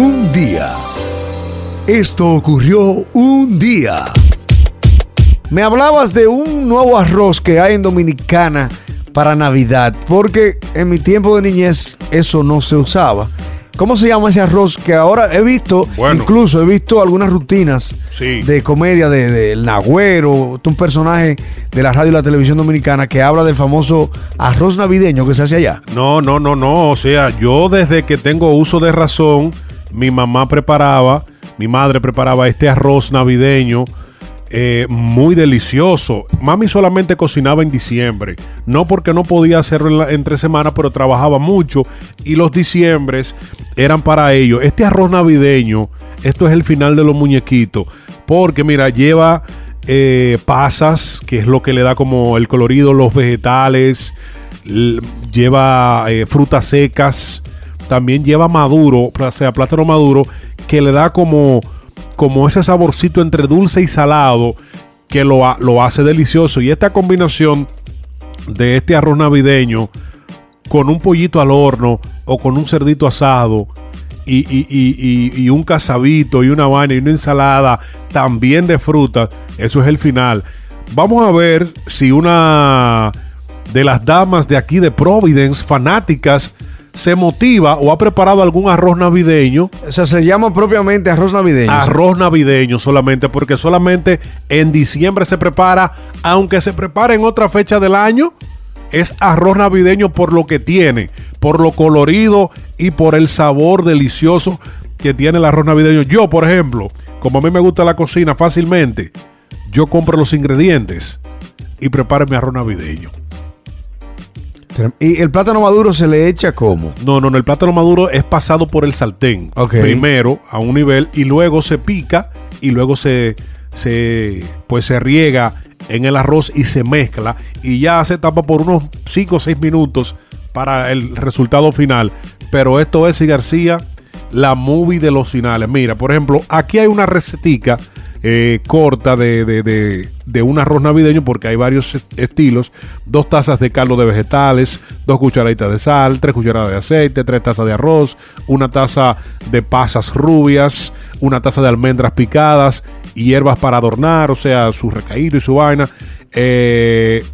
un día. Esto ocurrió un día. Me hablabas de un nuevo arroz que hay en Dominicana para Navidad, porque en mi tiempo de niñez eso no se usaba. ¿Cómo se llama ese arroz que ahora he visto? Bueno. Incluso he visto algunas rutinas Sí. de comedia de, de El Nagüero, un personaje de la radio y la televisión dominicana que habla del famoso arroz navideño que se hace allá. No, no, no, no. O sea, yo desde que tengo uso de razón, mi mamá preparaba, mi madre preparaba este arroz navideño eh, muy delicioso. Mami solamente cocinaba en diciembre. No porque no podía hacerlo en entre semanas, pero trabajaba mucho. Y los diciembres eran para ello. Este arroz navideño, esto es el final de los muñequitos. Porque mira, lleva eh, pasas, que es lo que le da como el colorido, los vegetales, lleva eh, frutas secas, también lleva maduro, o sea, plátano maduro, que le da como, como ese saborcito entre dulce y salado que lo, lo hace delicioso. Y esta combinación de este arroz navideño con un pollito al horno o con un cerdito asado y, un casabito y una vaina y una ensalada también de frutas, eso es el final. Vamos a ver si una de las damas de aquí de Providence, fanáticas, se motiva o ha preparado algún arroz navideño. O sea, se llama propiamente arroz navideño. Arroz navideño solamente, porque solamente en diciembre se prepara, aunque se prepara en otra fecha del año, es arroz navideño por lo que tiene, por lo colorido y por el sabor delicioso que tiene el arroz navideño. Yo, por ejemplo, como a mí me gusta la cocina fácilmente, yo compro los ingredientes y preparo mi arroz navideño. Y el plátano maduro se le echa como. No, no, no, el plátano maduro es pasado por el sartén. Primero a un nivel y luego se pica y luego se, se, pues se riega en el arroz y se mezcla y ya se tapa por unos 5 o 6 minutos para el resultado final. Pero esto es, y García, la movie de los finales. Mira, por ejemplo, aquí hay una recetica eh, corta de, de- de- de un arroz navideño porque hay varios est- estilos. Dos tazas de caldo de vegetales, dos cucharaditas de sal, tres cucharadas de aceite, tres tazas de arroz, una taza de pasas rubias, una taza de almendras picadas, hierbas para adornar, o sea, su recaído y su vaina. Eh,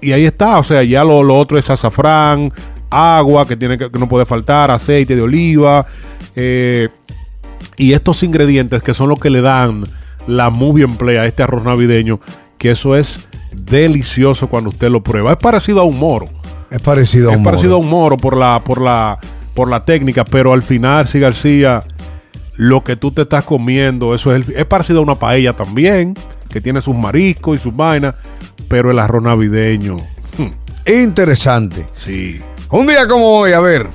y ahí está, o sea, ya lo, lo otro es azafrán, agua que tiene que, que no puede faltar, aceite de oliva, eh, y estos ingredientes que son los que le dan la movie emplea este arroz navideño, que eso es delicioso cuando usted lo prueba. Es parecido a un moro. Es parecido a Es un parecido a un moro por la, por la, por la técnica, pero al final, sí, García, lo que tú te estás comiendo, eso es, el- es parecido a una paella también, que tiene sus mariscos y sus vainas, pero el arroz navideño, hmm, Interesante. sí. Un día como hoy, a ver,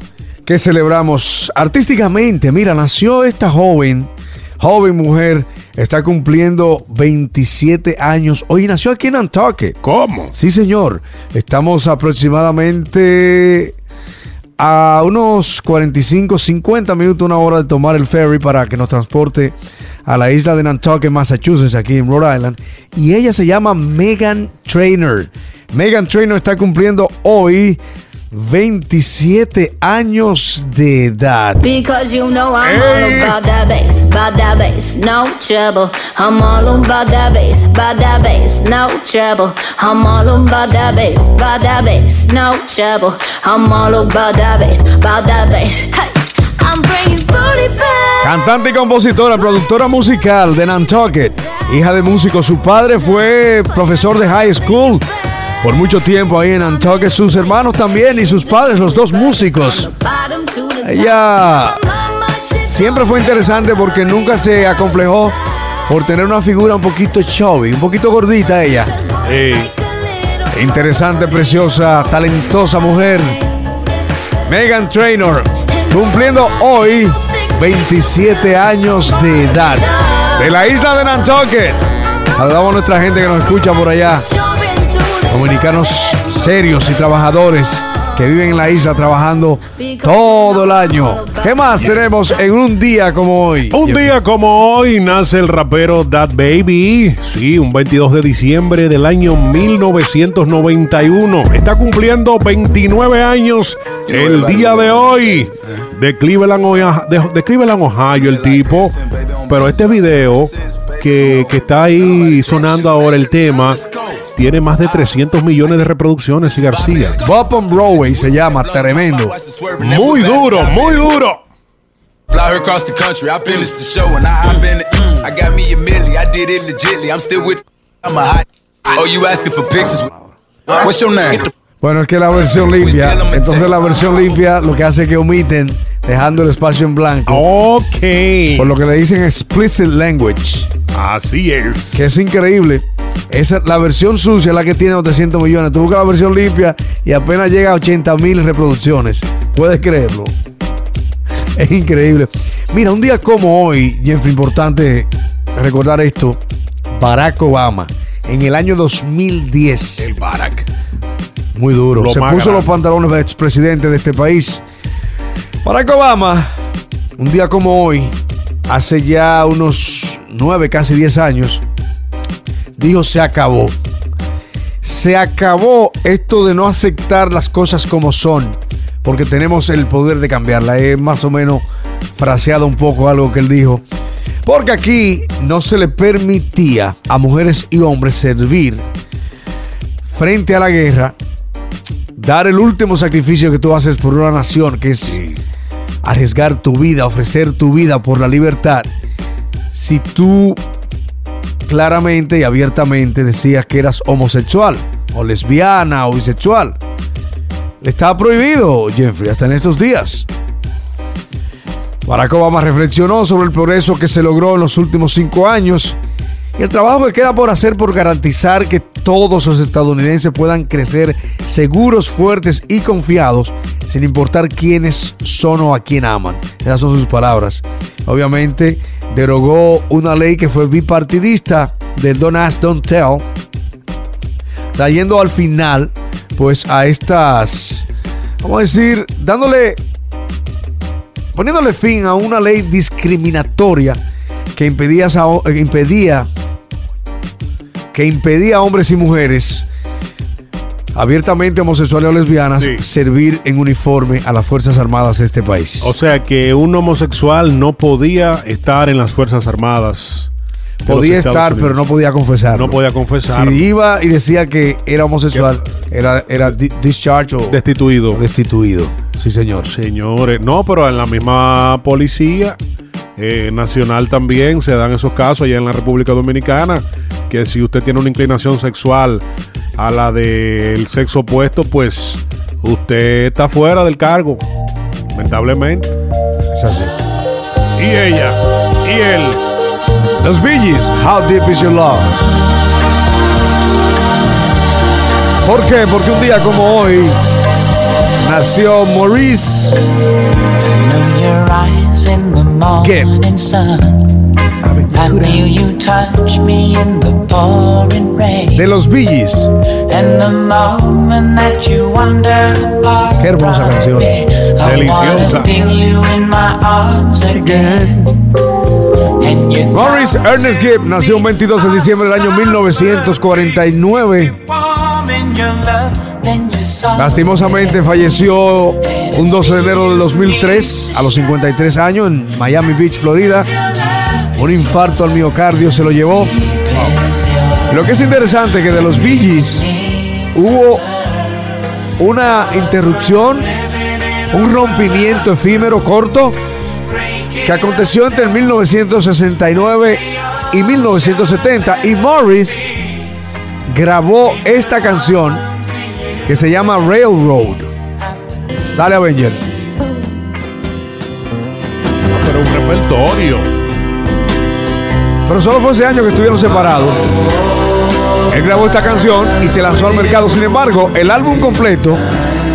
que celebramos artísticamente. Mira, nació esta joven, joven mujer, está cumpliendo 27 años. Hoy nació aquí en Nantucket. ¿Cómo? Sí, señor. Estamos aproximadamente a unos 45, 50 minutos, una hora de tomar el ferry para que nos transporte a la isla de Nantucket, Massachusetts, aquí en Rhode Island. Y ella se llama Megan Trainer. Megan Trainer está cumpliendo hoy 27 años de edad. Because you know I'm all about that bass, about that bass, no trouble. I'm all about that bass, about that bass, no trouble. I'm all about that bass, about that bass, no trouble. I'm all about that bass, about that bass. Hey, I'm bringing booty back. Cantante y compositora, productora musical de Nantucket, hija de músico. Su padre fue profesor de high school por mucho tiempo ahí en Nantucket. Sus hermanos también y sus padres, los dos músicos. Ella siempre fue interesante porque nunca se acomplejó por tener una figura un poquito chubby, un poquito gordita ella. Hey. Interesante, preciosa, talentosa mujer. Megan Trainor, cumpliendo hoy 27 años de edad. De la isla de Nantucket. Saludamos a nuestra gente que nos escucha por allá. Dominicanos serios y trabajadores que que viven en la isla trabajando todo el año. ¿Qué más tenemos en un día como hoy? Un día como hoy nace el rapero That Baby. Sí, un 22 de diciembre del año 1991. Está cumpliendo 29 años el día de hoy. De Cleveland, Ohio, de, de Cleveland, Ohio, el tipo. Pero este video que, que está ahí sonando ahora el tema tiene más de 300 millones de reproducciones y García. Bob on Broadway se llama, tremendo. Muy duro, muy duro. Fly her across the country. I finished the show and I hop in it. I got me a milli. I did it legitly. I'm still with. I'm a hot. Oh, you asking for pictures? What's your name? Bueno, es que la versión limpia, entonces la versión limpia lo que hace es que omiten, dejando el espacio en blanco. Ok. Por lo que le dicen explicit language, Así es. que es increíble. Esa, la versión sucia es la que tiene los 300 millones. Tú buscas la versión limpia y apenas llega a 80 mil reproducciones. ¿Puedes creerlo? Es increíble. Mira, un día como hoy, Jeffrey, importante recordar esto. Barack Obama, en el año 2010. El Barack. Muy duro. Lo Se puso grande. los pantalones de expresidente de este país. Barack Obama, un día como hoy, hace ya unos nueve, casi diez años, dijo se acabó. Se acabó esto de no aceptar las cosas como son, porque tenemos el poder de cambiarla. He más o menos fraseado un poco algo que él dijo. Porque aquí no se le permitía a mujeres y hombres servir frente a la guerra, dar el último sacrificio que tú haces por una nación, que es arriesgar tu vida, ofrecer tu vida por la libertad. Si tú claramente y abiertamente decías que eras homosexual, o lesbiana, o bisexual, le estaba prohibido, Jeffrey, hasta en estos días. Barack Obama reflexionó sobre el progreso que se logró en los últimos cinco años el trabajo que queda por hacer por garantizar que todos los estadounidenses puedan crecer seguros, fuertes y confiados, sin importar quiénes son o a quién aman. Esas son sus palabras. Obviamente, derogó una ley que fue bipartidista del Don't Ask, Don't Tell, trayendo al final, pues, a estas, vamos a decir, dándole poniéndole fin a una ley discriminatoria que impedía, eh, impedía que impedía a hombres y mujeres abiertamente homosexuales o lesbianas Sí. servir en uniforme a las Fuerzas Armadas de este país. O sea que un homosexual no podía estar en las Fuerzas Armadas. podía estar, Unidos. pero no podía confesarlo. No podía confesar. Si iba y decía que era homosexual, era, era discharge o Destituido. destituido. Sí, señor. Señores, no, pero en la misma policía eh, nacional también se dan esos casos allá en la República Dominicana, que si usted tiene una inclinación sexual a la del sexo opuesto, pues usted está fuera del cargo, lamentablemente. Es así. Y ella, y él, Los Gees, How Deep Is Your Love? ¿Por qué? Porque un día como hoy nació Maurice know feel you touch me in the pouring rain. de los Gees. And the moment that you wander apart Qué hermosa canción. Deliciosa. you in my arms again. Maurice Ernest Gibb nació un 22 de diciembre del año 1949. warm in your love, then you saw Lastimosamente falleció un 12 de enero del 2003 a los 53 años en Miami Beach, Florida. Un infarto al miocardio se lo llevó. Lo que es interesante es que de los Gees hubo una interrupción, un rompimiento efímero corto que aconteció entre el 1969 y 1970 y Morris grabó esta canción que se llama Railroad. Dale Avenger. pero un repertorio. Pero solo fue ese año que estuvieron separados. Él grabó esta canción y se lanzó al mercado. Sin embargo, el álbum completo,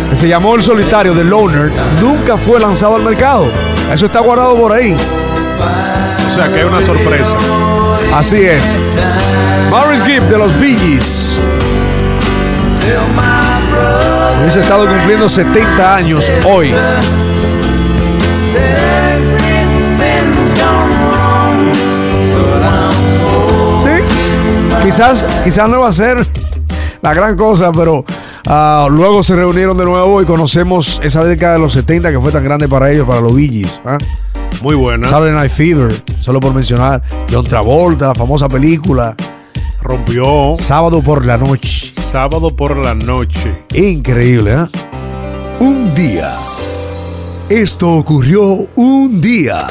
que se llamó El Solitario de Loner, nunca fue lanzado al mercado. Eso está guardado por ahí. O sea que hay una sorpresa. Así es. Morris Gibb de los Bee Gees. Hubiese estado cumpliendo 70 años hoy. Quizás, quizás no va a ser la gran cosa, pero ah, luego se reunieron de nuevo y conocemos esa década de los 70 que fue tan grande para ellos, para los Billys. ¿ah? Muy buena. Saturday Night Fever, solo por mencionar. John Travolta, la famosa película. Rompió Sábado por la noche. sábado por la noche. Increíble, ¿eh? Un día. Esto ocurrió un día.